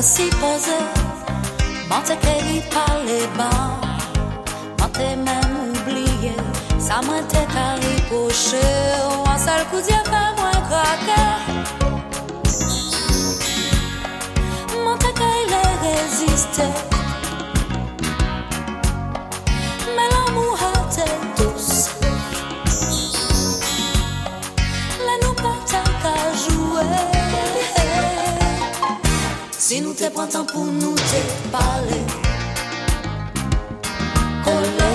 si posé, m'en cueilli par les bancs, m'en même oublié, ça m'en t'ai un seul coup pas moins craqué. M'en t'ai résister. te prantan pou nou te pale. Kole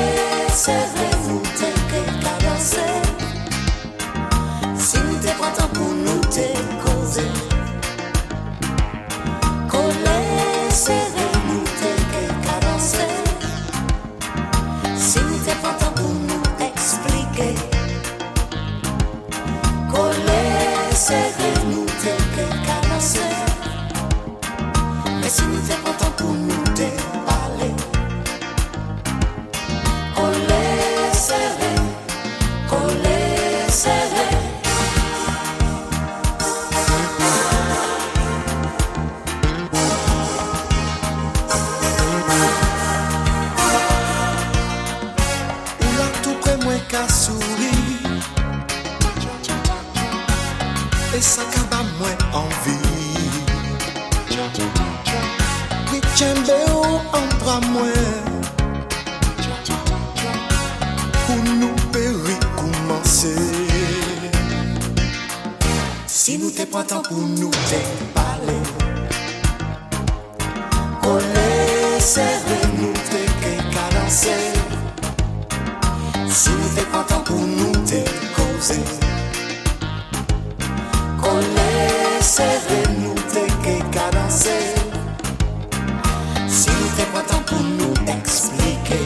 se vre. danse Ve nou te ke ka danse Si nou te kontan pou nou eksplike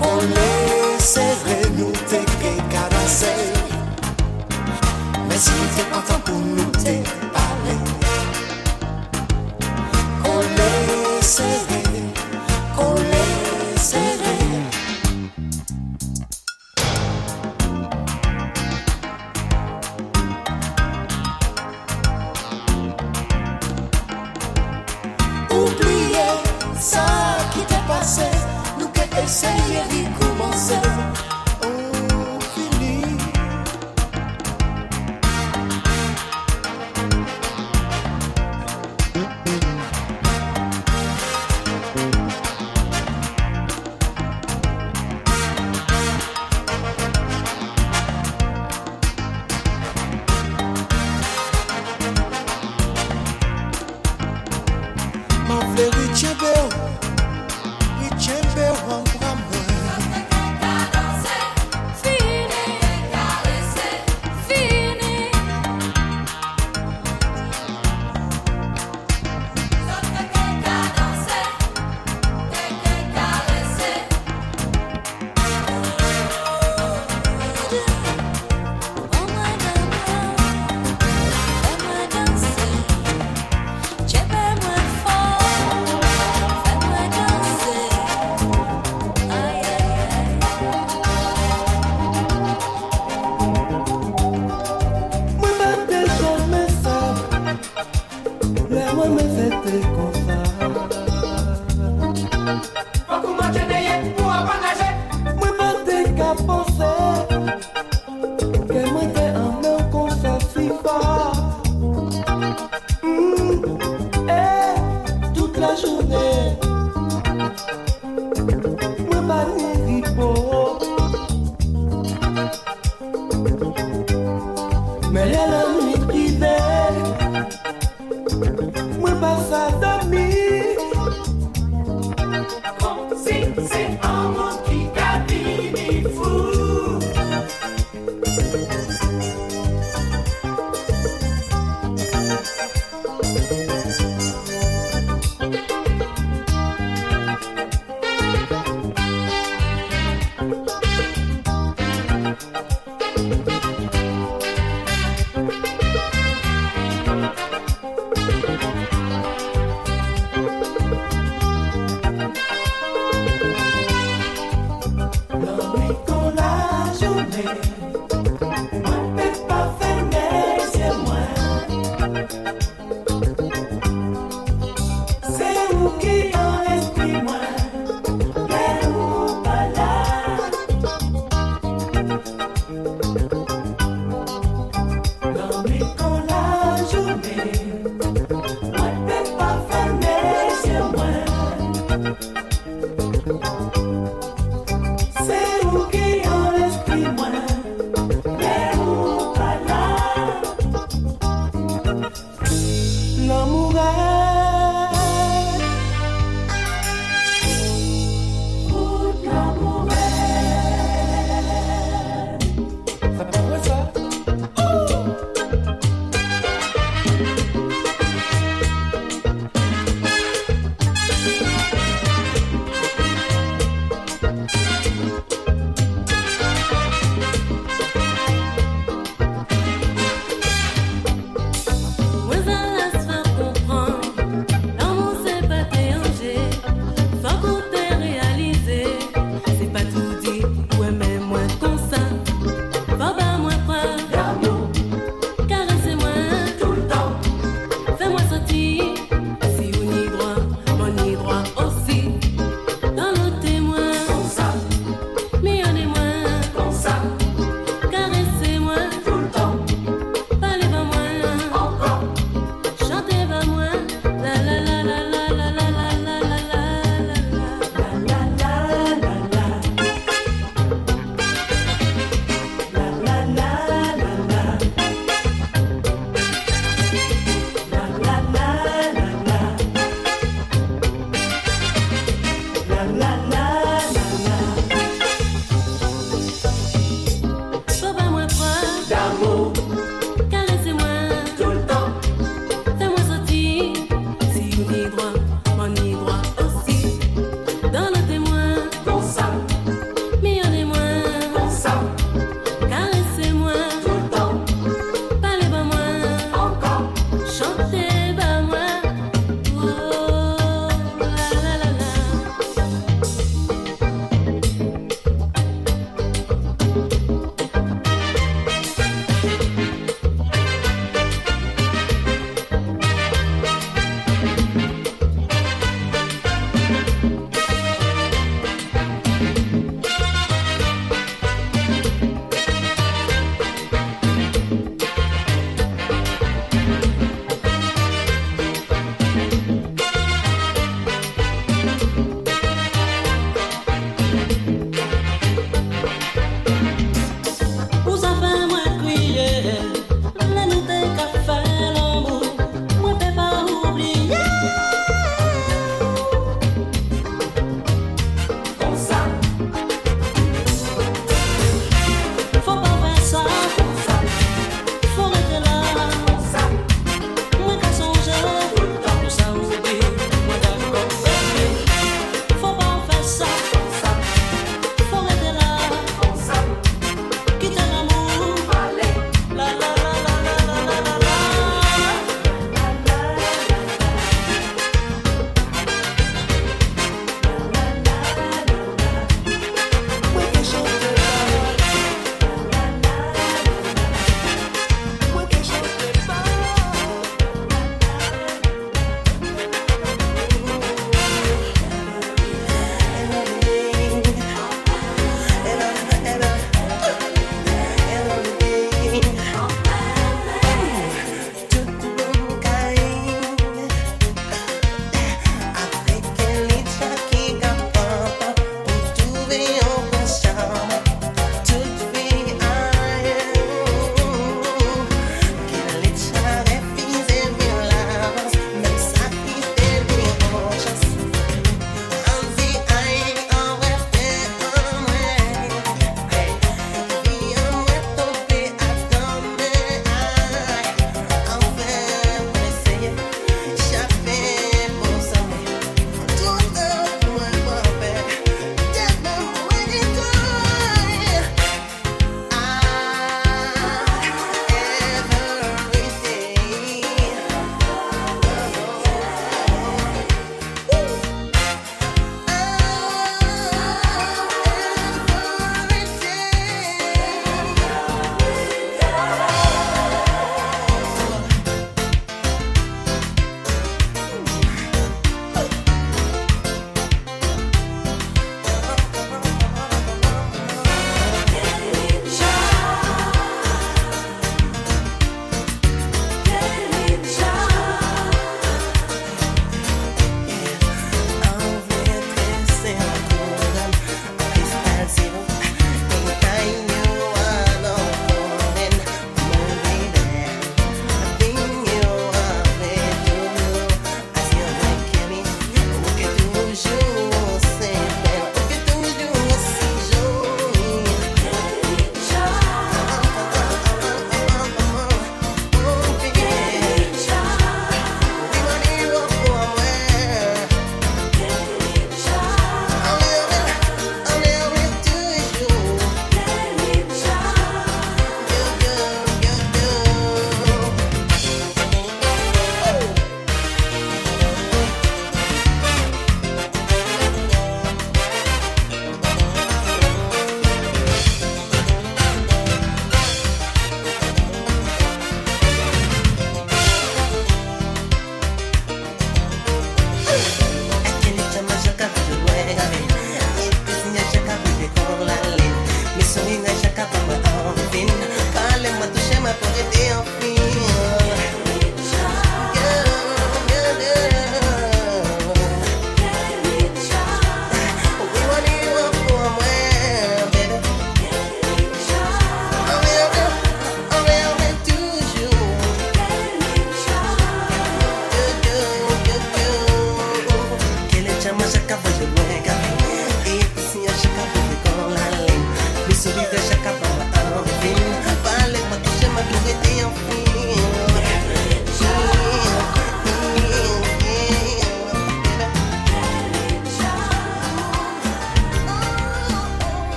Kon lese Ve nou te ke ka danse Men si nou te kontan pou nou Melele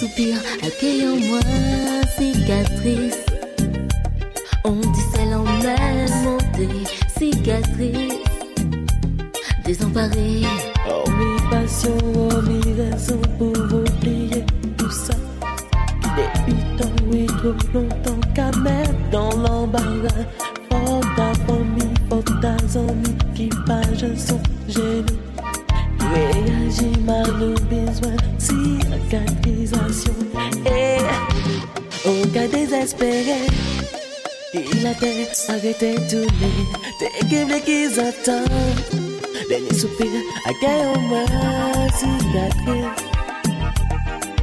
D'un soupir accueillant moi il a tête arrêté de tourner. T'es que qu'ils attendent. Dernier soupir, au moins cicatrice.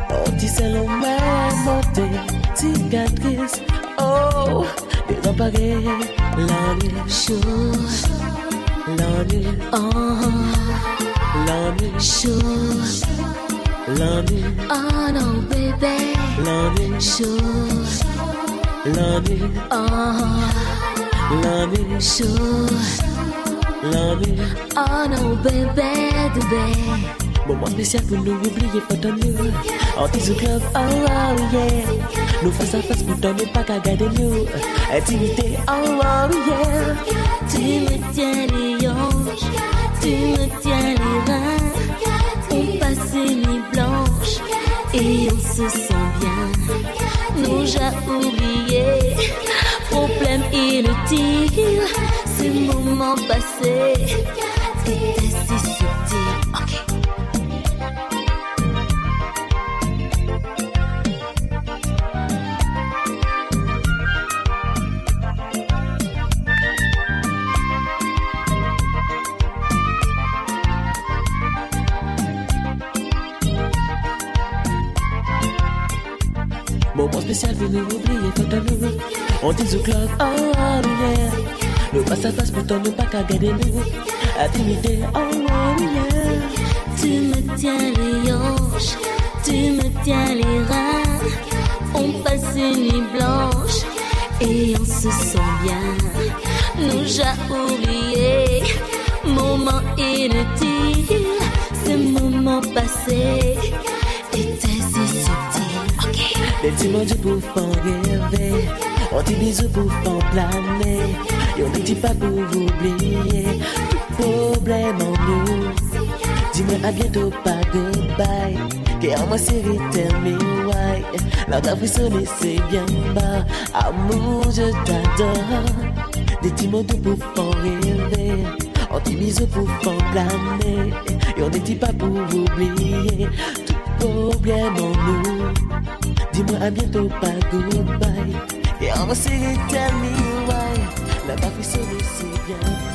Oh, tu sais l'on m'a monté, cicatrice. Oh, désemparé, l'ennui chaud, l'ennui, oh, l'ennui chaud, l'ennui, oh non bébé, l'ennui, chaud, l'ennui, oh, l'ennui, chaud, l'ennui. oh non bébé, bébé. Moment spécial pour nous oublier, pas ton nous. Anti club, oh, oh yeah. Nous face à face pour donner pas qu'à garder nous. Intimité, oh, oh yeah. Tu me tiens les hanches, tu me tiens les reins. On passe une nuit blanche et on se sent bien. Nous j'ai oublié, problème inutile. Ces moments passés étaient si subtils. Moment nous oublier, ton nous. On dit au club, oh, yeah. Nous face à face pour ton nous pas qu'à garder nous. Intimité, oh, yeah. Tu me tiens les hanches, tu me tiens les reins. On passe une nuit blanche et on se sent bien. Nous j'ai oublié, moment inutile. Ces moments passés Des petits mots pour rêver. On dit bisous pour faire planer. Et on ne dit pas pour oublier. Tout problème en nous. Dis-moi à bientôt, pas goodbye. Car moi c'est terminé. La vie sonner, c'est bien bas. Amour, je t'adore. Des petits mots pour faire rêver. On dit bisous pour faire planer. Et on ne dit pas pour oublier. Tout problème en nous. Dis-moi à bientôt, pas goodbye. Et on va serrer terminé, ouais. La vie sonner, c'est bien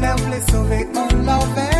Lè ou lè sove, on lò vè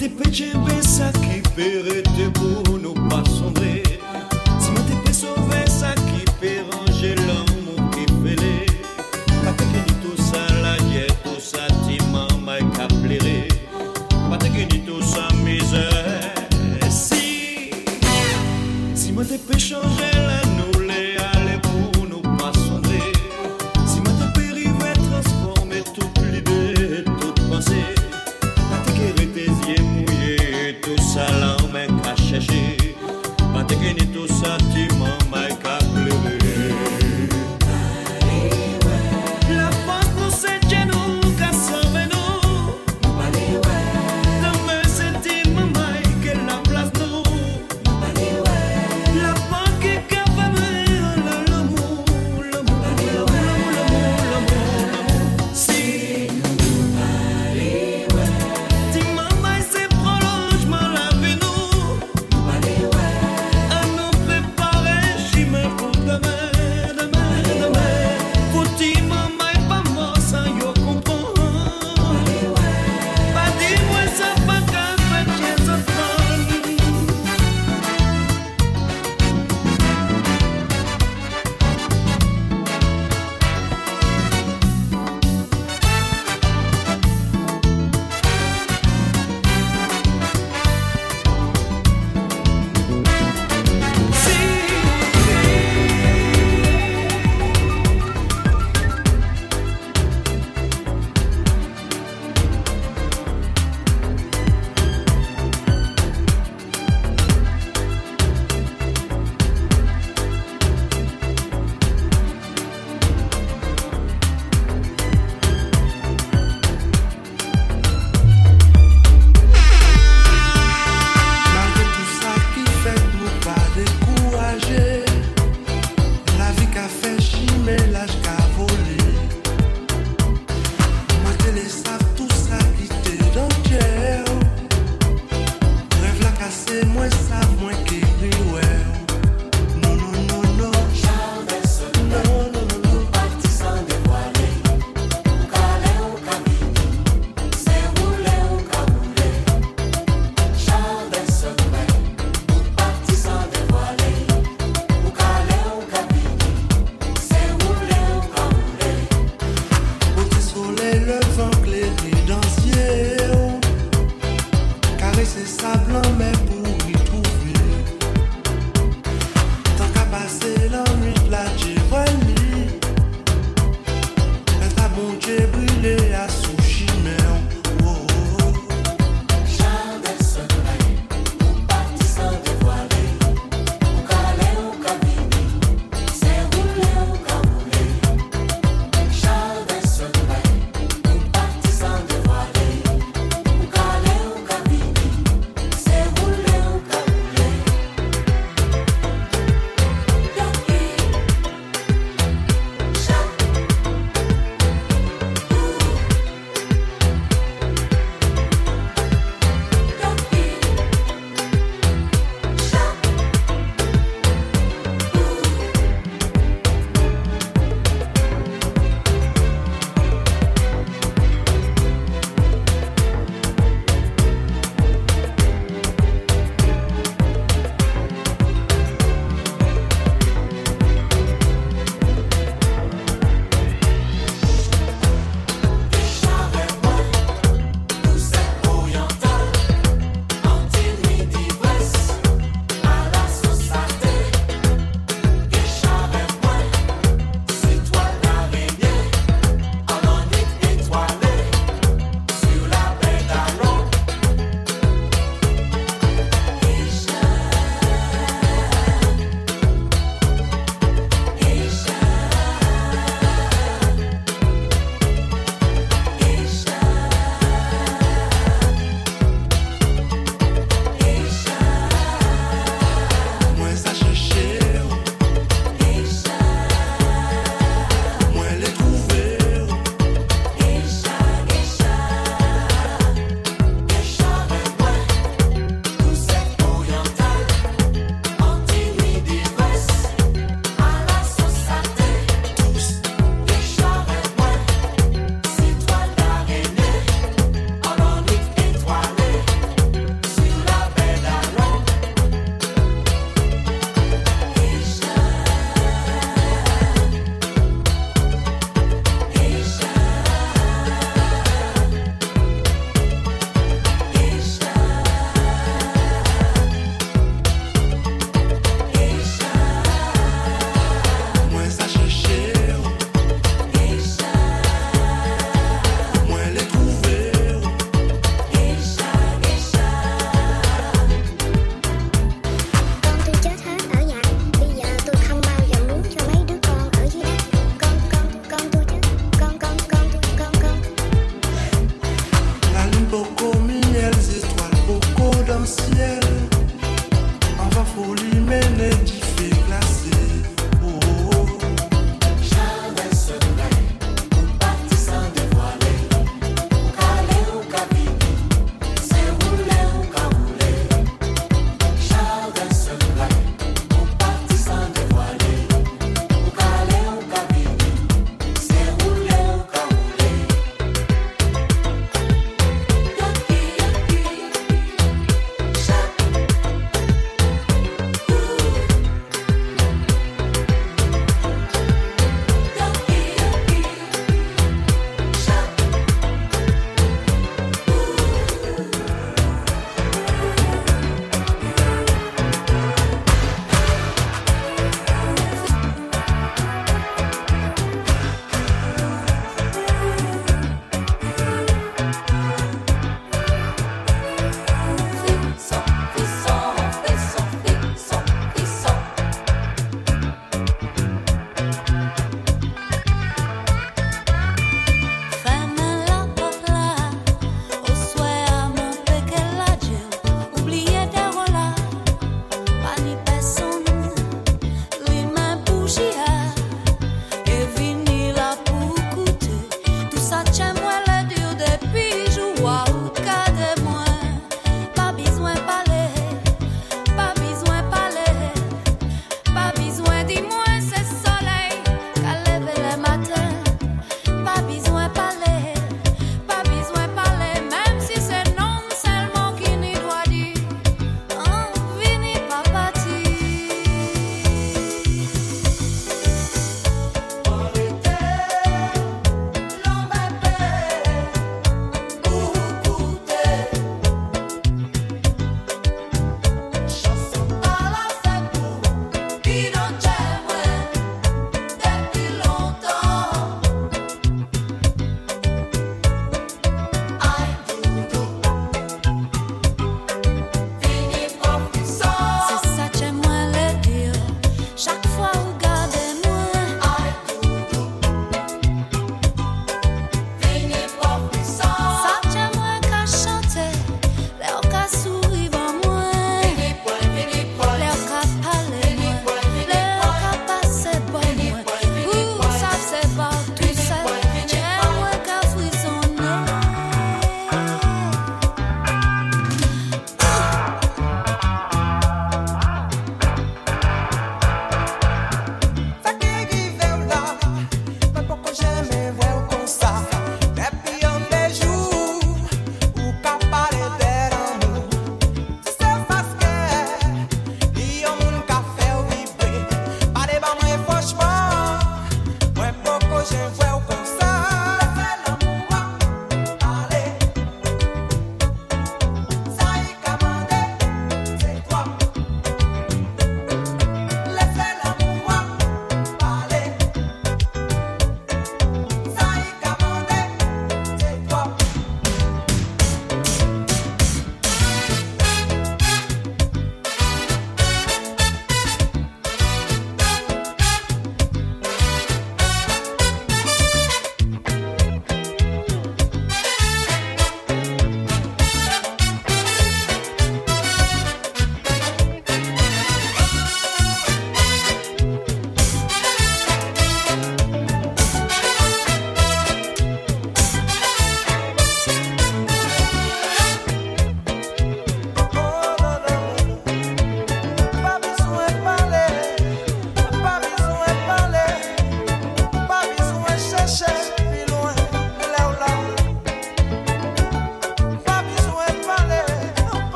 moi t'es péché, ça qui pérette